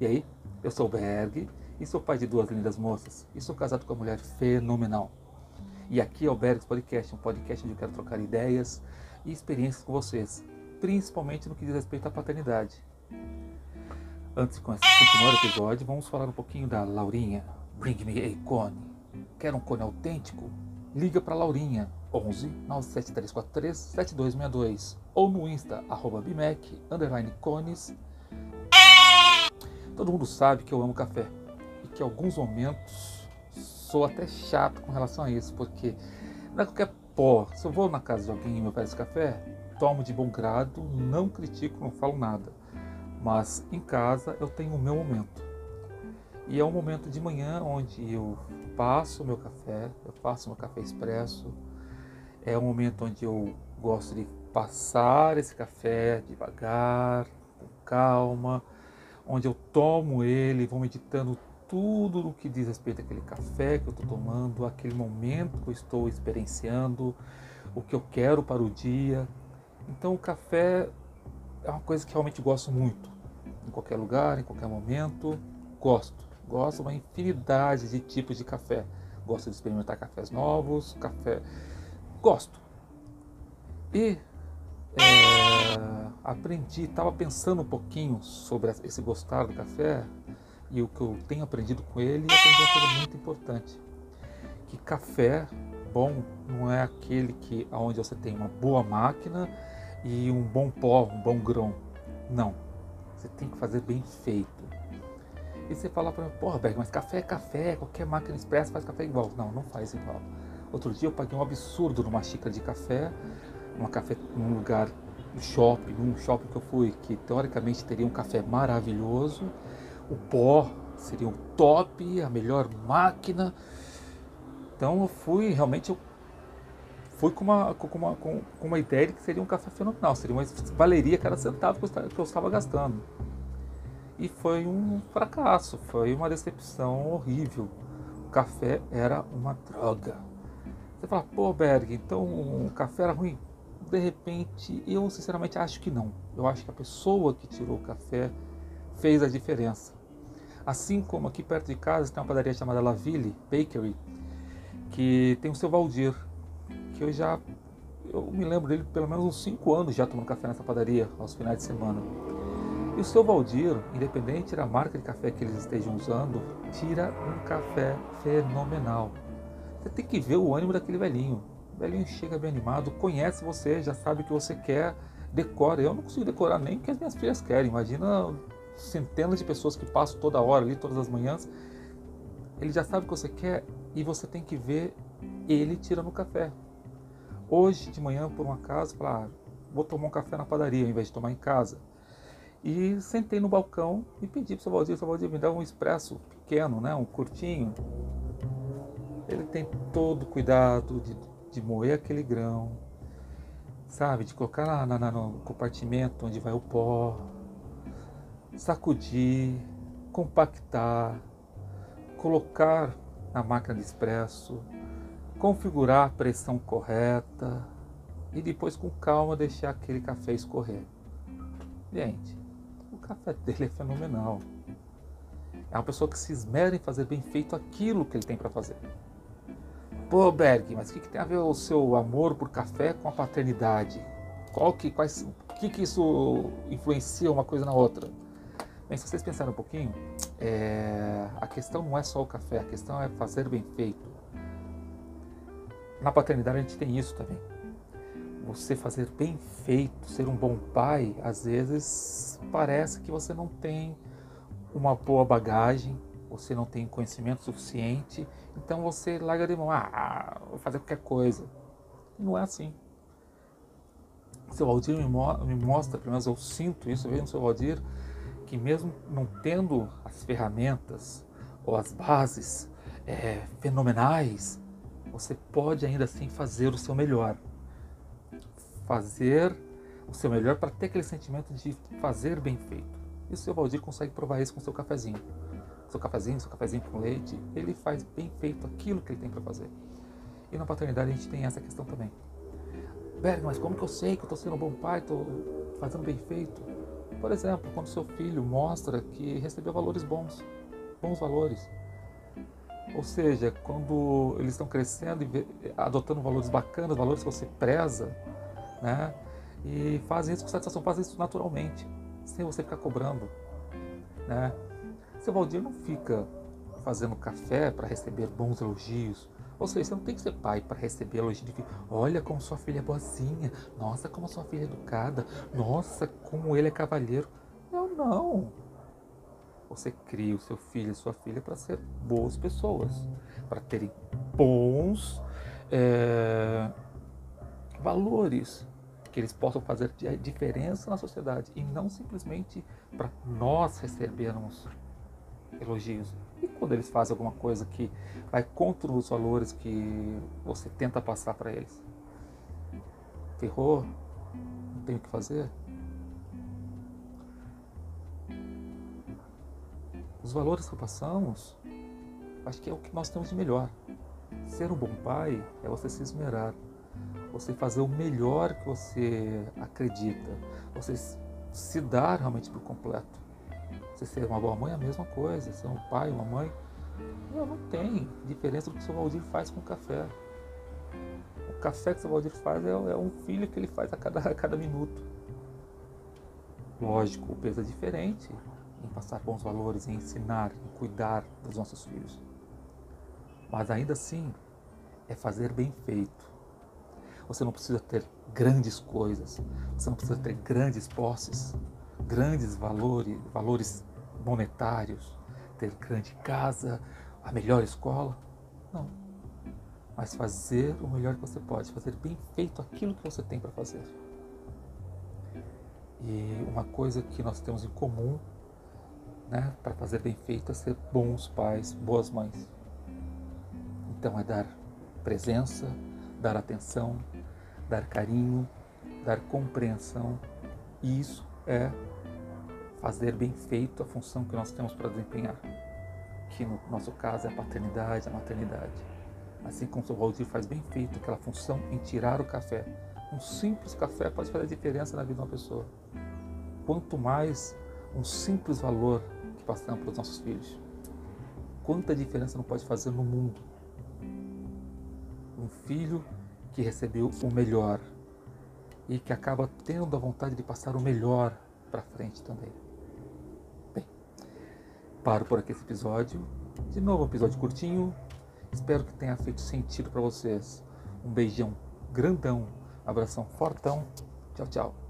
E aí, eu sou Berg e sou pai de duas lindas moças e sou casado com uma mulher fenomenal. E aqui é o Bergs Podcast, um podcast onde eu quero trocar ideias e experiências com vocês, principalmente no que diz respeito à paternidade. Antes de continuar o episódio, vamos falar um pouquinho da Laurinha. Bring me a cone. Quer um cone autêntico? Liga para Laurinha, 11 97343 7262 ou no Insta, arroba bimec, underline cones Todo mundo sabe que eu amo café e que em alguns momentos sou até chato com relação a isso, porque não é qualquer pó. Se eu vou na casa de alguém e me oferece café, tomo de bom grado, não critico, não falo nada. Mas em casa eu tenho o meu momento. E é um momento de manhã onde eu passo o meu café, eu faço meu café expresso. É um momento onde eu gosto de passar esse café devagar, com calma onde eu tomo ele, vou meditando tudo o que diz respeito àquele café que eu estou tomando, aquele momento que eu estou experienciando, o que eu quero para o dia. Então o café é uma coisa que realmente gosto muito. Em qualquer lugar, em qualquer momento, gosto. Gosto uma infinidade de tipos de café. Gosto de experimentar cafés novos, café. Gosto. E é aprendi, estava pensando um pouquinho sobre esse gostar do café e o que eu tenho aprendido com ele e aprendi uma coisa muito importante, que café bom não é aquele que aonde você tem uma boa máquina e um bom pó, um bom grão. Não. Você tem que fazer bem feito. E você fala para mim, porra, Berg, mas café é café, qualquer máquina expressa faz café igual. Não, não faz igual. Outro dia eu paguei um absurdo numa xícara de café, numa café, num lugar no shopping, num shopping que eu fui, que teoricamente teria um café maravilhoso, o pó seria o top, a melhor máquina. Então eu fui, realmente eu fui com uma, com uma, com, uma ideia de que seria um café fenomenal, seria uma valeria cada centavo que eu estava gastando. E foi um fracasso, foi uma decepção horrível. O café era uma droga. Você fala, pô Berg, então o café era ruim? De repente, eu sinceramente acho que não. Eu acho que a pessoa que tirou o café fez a diferença. Assim como aqui perto de casa tem uma padaria chamada Laville Bakery, que tem o seu Valdir, que eu já eu me lembro dele pelo menos uns 5 anos já tomando café nessa padaria aos finais de semana. E o seu Valdir, independente da marca de café que eles estejam usando, tira um café fenomenal. Você tem que ver o ânimo daquele velhinho. O velhinho chega bem animado, conhece você, já sabe o que você quer, decora. Eu não consigo decorar nem o que as minhas filhas querem. Imagina centenas de pessoas que passam toda hora ali, todas as manhãs. Ele já sabe o que você quer e você tem que ver ele tirando o café. Hoje de manhã, por um acaso, falar, ah, vou tomar um café na padaria ao invés de tomar em casa. E sentei no balcão e pedi para o seu Valdir, seu Valdir me dá um expresso pequeno, né, um curtinho. Ele tem todo o cuidado de de moer aquele grão, sabe? De colocar lá na, na, no compartimento onde vai o pó, sacudir, compactar, colocar na máquina de expresso, configurar a pressão correta e depois com calma deixar aquele café escorrer. Gente, o café dele é fenomenal. É uma pessoa que se esmera em fazer bem feito aquilo que ele tem para fazer. Pô, Berg, mas o que, que, tem a ver o seu amor por café com a paternidade? Qual que, quais, o que, que isso influencia uma coisa na outra? Bem, se vocês pensarem um pouquinho, é, a questão não é só o café, a questão é fazer bem feito. Na paternidade a gente tem isso também. Você fazer bem feito, ser um bom pai, às vezes parece que você não tem uma boa bagagem, você não tem conhecimento suficiente, então você larga de mão, ah, vou fazer qualquer coisa. E não é assim. Seu Valdir me, mo me mostra, pelo menos eu sinto isso, eu vejo no seu Valdir, que mesmo não tendo as ferramentas ou as bases é, fenomenais, você pode ainda assim fazer o seu melhor. Fazer o seu melhor para ter aquele sentimento de fazer bem feito. E o seu Valdir consegue provar isso com o seu cafezinho seu cafezinho, seu cafezinho com leite, ele faz bem feito aquilo que ele tem para fazer. E na paternidade a gente tem essa questão também. Berg, mas como que eu sei que eu estou sendo um bom pai, estou fazendo bem feito? Por exemplo, quando seu filho mostra que recebeu valores bons, bons valores. Ou seja, quando eles estão crescendo e adotando valores bacanas, valores que você preza, né? E fazem isso com satisfação, fazem isso naturalmente, sem você ficar cobrando, né? Seu Valdir não fica fazendo café para receber bons elogios, ou seja, você não tem que ser pai para receber elogio de filho. Olha como sua filha é boazinha. Nossa, como sua filha é educada. Nossa, como ele é cavalheiro. Eu não. Você cria o seu filho e sua filha para ser boas pessoas, para terem bons é, valores, que eles possam fazer diferença na sociedade e não simplesmente para nós recebermos elogios. E quando eles fazem alguma coisa que vai contra os valores que você tenta passar para eles? Ferrou? Não tem o que fazer? Os valores que passamos, acho que é o que nós temos de melhor. Ser um bom pai é você se esmerar, você fazer o melhor que você acredita, você se dar realmente por completo. Você ser uma boa mãe é a mesma coisa, ser um pai, uma mãe. Não, não tem diferença do que o seu Valdir faz com o café. O café que o seu Valdir faz é, é um filho que ele faz a cada, a cada minuto. Lógico, o peso é diferente em passar bons valores, em ensinar, em cuidar dos nossos filhos. Mas ainda assim, é fazer bem feito. Você não precisa ter grandes coisas, você não precisa ter grandes posses, grandes valores, valores monetários, ter grande casa, a melhor escola. Não. Mas fazer o melhor que você pode, fazer bem feito aquilo que você tem para fazer. E uma coisa que nós temos em comum, né, para fazer bem feito, é ser bons pais, boas mães. Então é dar presença, dar atenção, dar carinho, dar compreensão. E isso é fazer bem feito a função que nós temos para desempenhar, que no nosso caso é a paternidade, a maternidade. Assim como o Valdir faz bem feito aquela função em tirar o café. Um simples café pode fazer diferença na vida de uma pessoa. Quanto mais um simples valor que passamos para os nossos filhos. Quanta diferença não pode fazer no mundo. Um filho que recebeu o melhor e que acaba tendo a vontade de passar o melhor para frente também. Paro por aqui esse episódio. De novo, um episódio curtinho. Espero que tenha feito sentido para vocês. Um beijão grandão, abração fortão. Tchau, tchau.